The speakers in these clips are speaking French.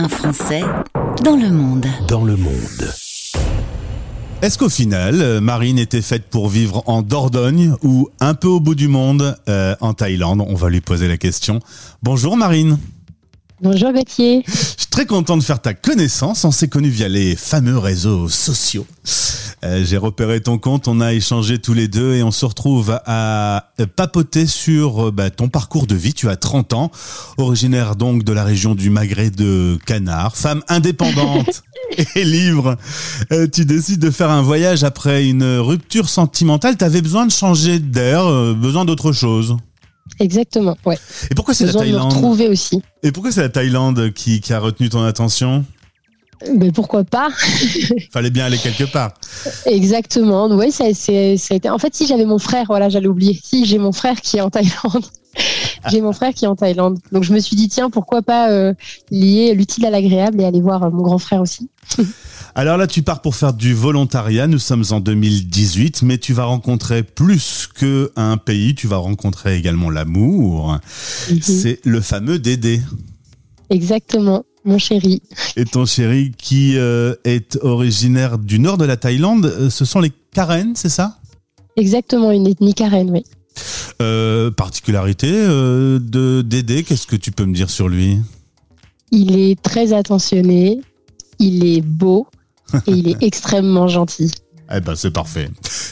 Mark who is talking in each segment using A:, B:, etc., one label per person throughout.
A: Un Français dans le monde.
B: Dans le monde.
C: Est-ce qu'au final, euh, Marine était faite pour vivre en Dordogne ou un peu au bout du monde, euh, en Thaïlande? On va lui poser la question. Bonjour Marine.
D: Bonjour Gauthier.
C: Très content de faire ta connaissance. On s'est connus via les fameux réseaux sociaux. Euh, J'ai repéré ton compte, on a échangé tous les deux et on se retrouve à papoter sur euh, bah, ton parcours de vie. Tu as 30 ans, originaire donc de la région du Maghré de Canard, femme indépendante et libre. Euh, tu décides de faire un voyage après une rupture sentimentale. Tu avais besoin de changer d'air, euh, besoin d'autre chose.
D: Exactement, ouais.
C: Et pourquoi c'est la Thaïlande
D: retrouver aussi.
C: Et pourquoi c'est la Thaïlande qui, qui a retenu ton attention
D: Mais pourquoi pas
C: Fallait bien aller quelque part.
D: Exactement. Oui, ça, ça a été. En fait, si j'avais mon frère, voilà, j'allais oublier. Si j'ai mon frère qui est en Thaïlande. J'ai mon frère qui est en Thaïlande. Donc je me suis dit, tiens, pourquoi pas euh, lier l'utile à l'agréable et aller voir euh, mon grand frère aussi.
C: Alors là, tu pars pour faire du volontariat. Nous sommes en 2018, mais tu vas rencontrer plus qu'un pays. Tu vas rencontrer également l'amour.
D: Mhm.
C: C'est le fameux Dédé.
D: Exactement, mon chéri.
C: Et ton chéri qui euh, est originaire du nord de la Thaïlande, ce sont les Karen, c'est ça?
D: Exactement, une ethnie karen, oui.
C: Euh, Particularité euh, de Dédé, qu'est-ce que tu peux me dire sur lui?
D: Il est très attentionné, il est beau et il est extrêmement gentil.
C: Eh ben c'est parfait.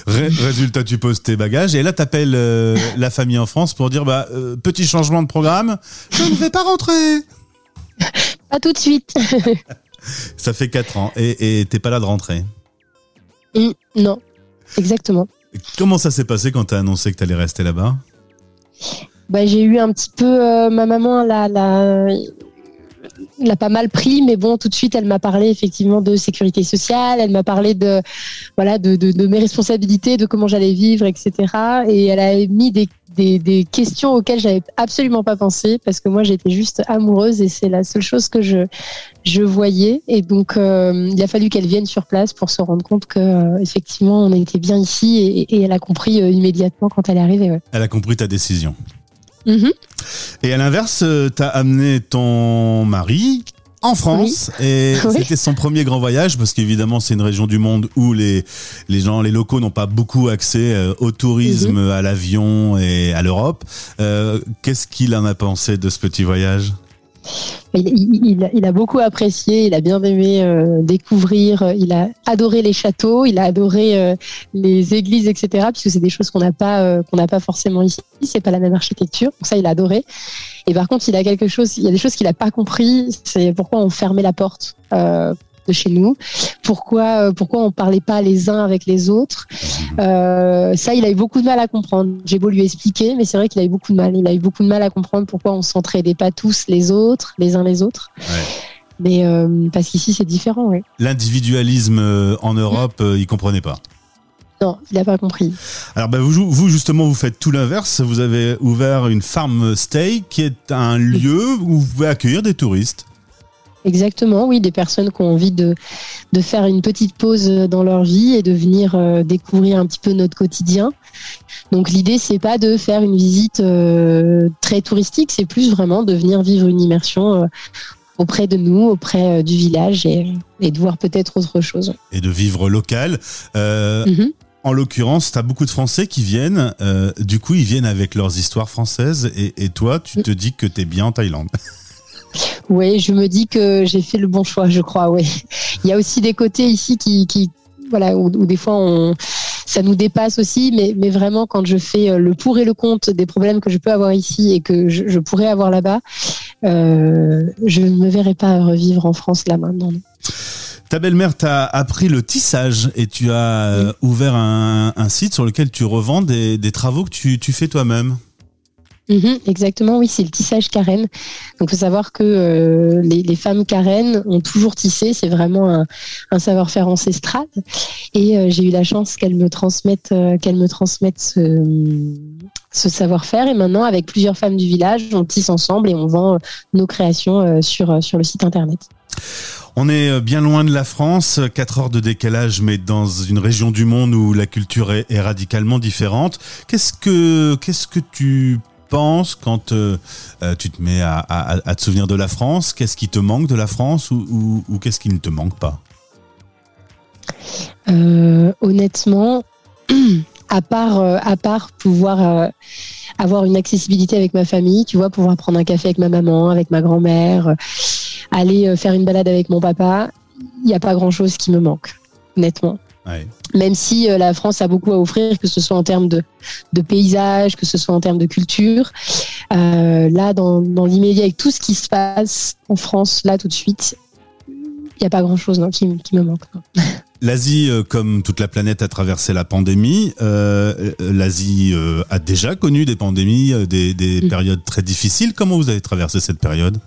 C: Ré- résultat, tu poses tes bagages et là t'appelles euh, la famille en France pour dire bah petit changement de programme, je ne vais pas rentrer.
D: Pas tout de suite.
C: Ça fait 4 ans et t'es pas là de rentrer.
D: Hum, non, exactement.
C: Comment ça s'est passé quand t'as annoncé que t'allais rester là-bas?
D: Bah, j'ai eu un petit peu euh, ma maman l'a pas mal pris mais bon tout de suite elle m'a parlé effectivement de sécurité sociale elle m'a parlé de voilà de, de mes responsabilités de comment j'allais vivre etc et elle a mis des, des, des questions auxquelles j'avais absolument pas pensé parce que moi j'étais juste amoureuse et c'est la seule chose que je je voyais et donc euh, il a fallu qu'elle vienne sur place pour se rendre compte que euh, effectivement on était bien ici et, et elle a compris euh, immédiatement quand elle est arrivée ouais.
C: Elle a compris ta décision.
D: Mhm.
C: Et à l'inverse, t'as amené ton mari en France et
D: Oui.
C: c'était son premier grand voyage parce qu'évidemment c'est une région du monde où les les gens les locaux n'ont pas beaucoup accès euh, au tourisme,
D: Mhm.
C: à l'avion et à l'Europe. Euh, Qu'est-ce qu'il en a pensé de ce petit voyage?
D: Il, a- beaucoup apprécié, il a bien aimé euh, découvrir, euh, il a adoré les châteaux, il a adoré euh, les églises, etc. Puisque c'est des choses qu'on n'a pas, qu'on n'a pas forcément ici. C'est pas la même architecture, donc ça il a adoré. Et par contre, il a quelque chose, il y a des choses qu'il a pas compris. C'est pourquoi on fermait la porte de chez nous, pourquoi, euh, pourquoi on parlait pas les uns avec les autres? Euh, ça, il a eu beaucoup de mal à comprendre. J'ai beau lui expliquer, mais c'est vrai qu'il a eu beaucoup de mal. Il a eu beaucoup de mal à comprendre pourquoi on s'entraidait pas tous les autres, les uns les autres.
C: Ouais.
D: Mais euh, parce qu'ici, c'est différent.
C: L'individualisme en Europe, euh, il comprenait pas.
D: Non, il a pas compris.
C: Alors bah, vous, vous justement vous faites tout l'inverse. Vous avez ouvert une farm stay qui est un lieu où vous pouvez accueillir des touristes.
D: Exactement, oui, des personnes qui ont envie de, de faire une petite pause dans leur vie et de venir euh, découvrir un petit peu notre quotidien. Donc l'idée, c'est pas de faire une visite euh, très touristique, c'est plus vraiment de venir vivre une immersion euh, auprès de nous, auprès du village et, et de voir peut-être autre chose.
C: et de vivre local.
D: Mhm.
C: En l'occurrence, tu as beaucoup de Français qui viennent. du coup, ils viennent avec leurs histoires françaises. Et, et toi, tu te dis que tu es bien en Thaïlande.
D: Oui, je me dis que j'ai fait le bon choix, je crois. Oui. Il y a aussi des côtés ici qui, qui voilà, où, où des fois on, ça nous dépasse aussi, mais, mais vraiment quand je fais euh, le pour et le contre des problèmes que je peux avoir ici et que je, je pourrais avoir là-bas, euh, je ne me verrai pas revivre en France là maintenant.
C: Ta belle-mère t'a appris le tissage et tu as euh, ouvert un, un site sur lequel tu revends des, des travaux que tu, tu fais toi-même.
D: Mhm, exactement, oui, c'est le tissage carène. Donc, faut savoir que euh, les, femmes carènes ont toujours tissé. C'est vraiment un, savoir-faire ancestral. Et euh, j'ai eu la chance qu'elles me transmettent, euh, qu'elles me transmettent ce, savoir-faire. Et maintenant, avec plusieurs femmes du village, on tisse ensemble et on vend euh, nos créations sur sur le site internet.
C: On est bien loin de la France, 4 heures de décalage, mais dans une région du monde où la culture est, est radicalement différente. Qu'est-ce que, qu'est-ce que tu penses quand euh, euh, tu te mets à, te souvenir de la France? Qu'est-ce qui te manque de la France ou, qu'est-ce qui ne te manque pas?
D: Euh, honnêtement, à part, euh, à part pouvoir avoir une accessibilité avec ma famille, tu vois, pouvoir prendre un café avec ma maman, avec ma grand-mère, aller faire une balade avec mon papa, il n'y a pas grand-chose qui me manque, honnêtement.
C: Ouais.
D: Même si euh, la France a beaucoup à offrir, que ce soit en termes de, de paysage, que ce soit en termes de culture, euh, là, dans, dans l'immédiat, avec tout ce qui se passe en France, là, tout de suite, il n'y a pas grand-chose qui, qui me manque. non.
C: L'Asie, euh, comme toute la planète, a traversé la pandémie. Euh, L'Asie euh, a déjà connu des pandémies, des, des
D: Mm.
C: périodes très difficiles. Comment vous avez traversé cette période?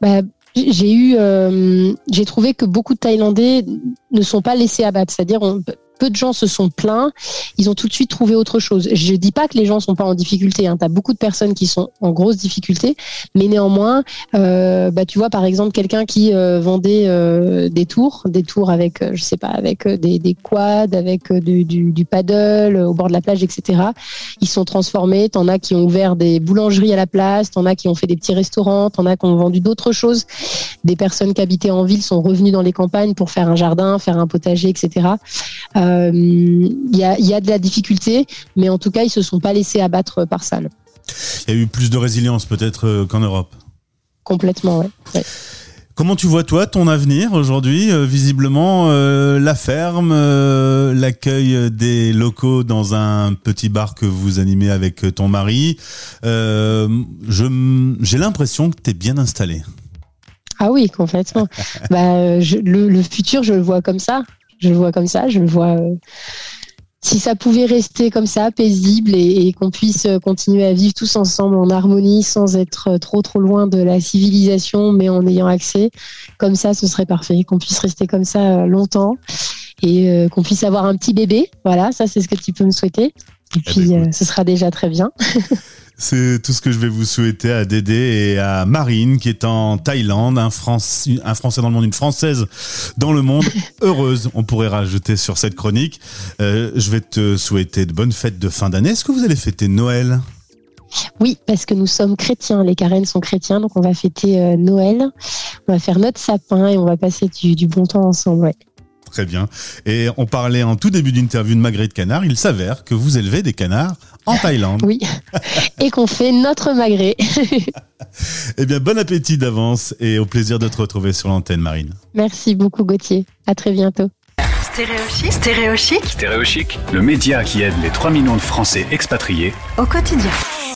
D: Bah, j'ai eu, euh, j'ai trouvé que beaucoup de Thaïlandais ne sont pas laissés abattre. C'est-à-dire, on- peu de gens se sont plaints. Ils ont tout de suite trouvé autre chose. Je dis pas que les gens sont pas en difficulté. Hein. Tu as beaucoup de personnes qui sont en grosse difficulté, mais néanmoins, euh, bah, tu vois, par exemple, quelqu'un qui euh, vendait euh, des tours, des tours avec, je sais pas, avec des, quads, avec du, paddle au bord de la plage, etc. Ils sont transformés. T'en as qui ont ouvert des boulangeries à la place, t'en as qui ont fait des petits restaurants, t'en as qui ont vendu d'autres choses. Des personnes qui habitaient en ville sont revenues dans les campagnes pour faire un jardin, faire un potager, etc. Il y, a, il y a de la difficulté, mais en tout cas, ils se sont pas laissés abattre par ça.
C: Il y a eu plus de résilience peut-être euh, qu'en Europe.
D: complètement. Ouais. Ouais.
C: Comment tu vois toi ton avenir aujourd'hui Euh, Visiblement, euh, la ferme, euh, l'accueil des locaux dans un petit bar que vous animez avec ton mari. Euh, J'ai l'impression que tu es bien installé.
D: Ah oui, complètement. bah, euh, je- le, le futur, je le vois comme ça. Je le vois comme ça. Je le vois. euh, si ça pouvait rester comme ça, paisible, et, qu'on puisse euh, continuer à vivre tous ensemble en harmonie, sans être euh, trop trop loin de la civilisation, mais en ayant accès, comme ça, ce serait parfait. Qu'on puisse rester comme ça longtemps et qu'on puisse avoir un petit bébé. Voilà, ça c'est ce que tu peux me souhaiter. Et
C: ben,
D: puis, euh, ce sera déjà très bien.
C: C'est tout ce que je vais vous souhaiter à Dédé et à Marine qui est en Thaïlande, un, France, un Français dans le monde, une Française dans le monde, heureuse, on pourrait rajouter sur cette chronique. Euh, je vais te souhaiter de bonnes fêtes de fin d'année. Est-ce que vous allez fêter Noël?
D: Oui, parce que nous sommes chrétiens, les Karen sont chrétiens, donc on va fêter euh, Noël, on va faire notre sapin et on va passer du, du bon temps ensemble. Ouais.
C: Très bien. Et on parlait en tout début d'interview de magret de canard. Il s'avère que vous élevez des canards en Thaïlande.
D: Oui, et qu'on fait notre magret.
C: Eh bien, bon appétit d'avance et au plaisir de te retrouver sur l'antenne, Marine.
D: Merci beaucoup Gauthier, à très bientôt.
B: Stéréochic. Stéréochic.
E: Stéréochic, le média qui aide les 3 millions de Français expatriés
B: Au quotidien.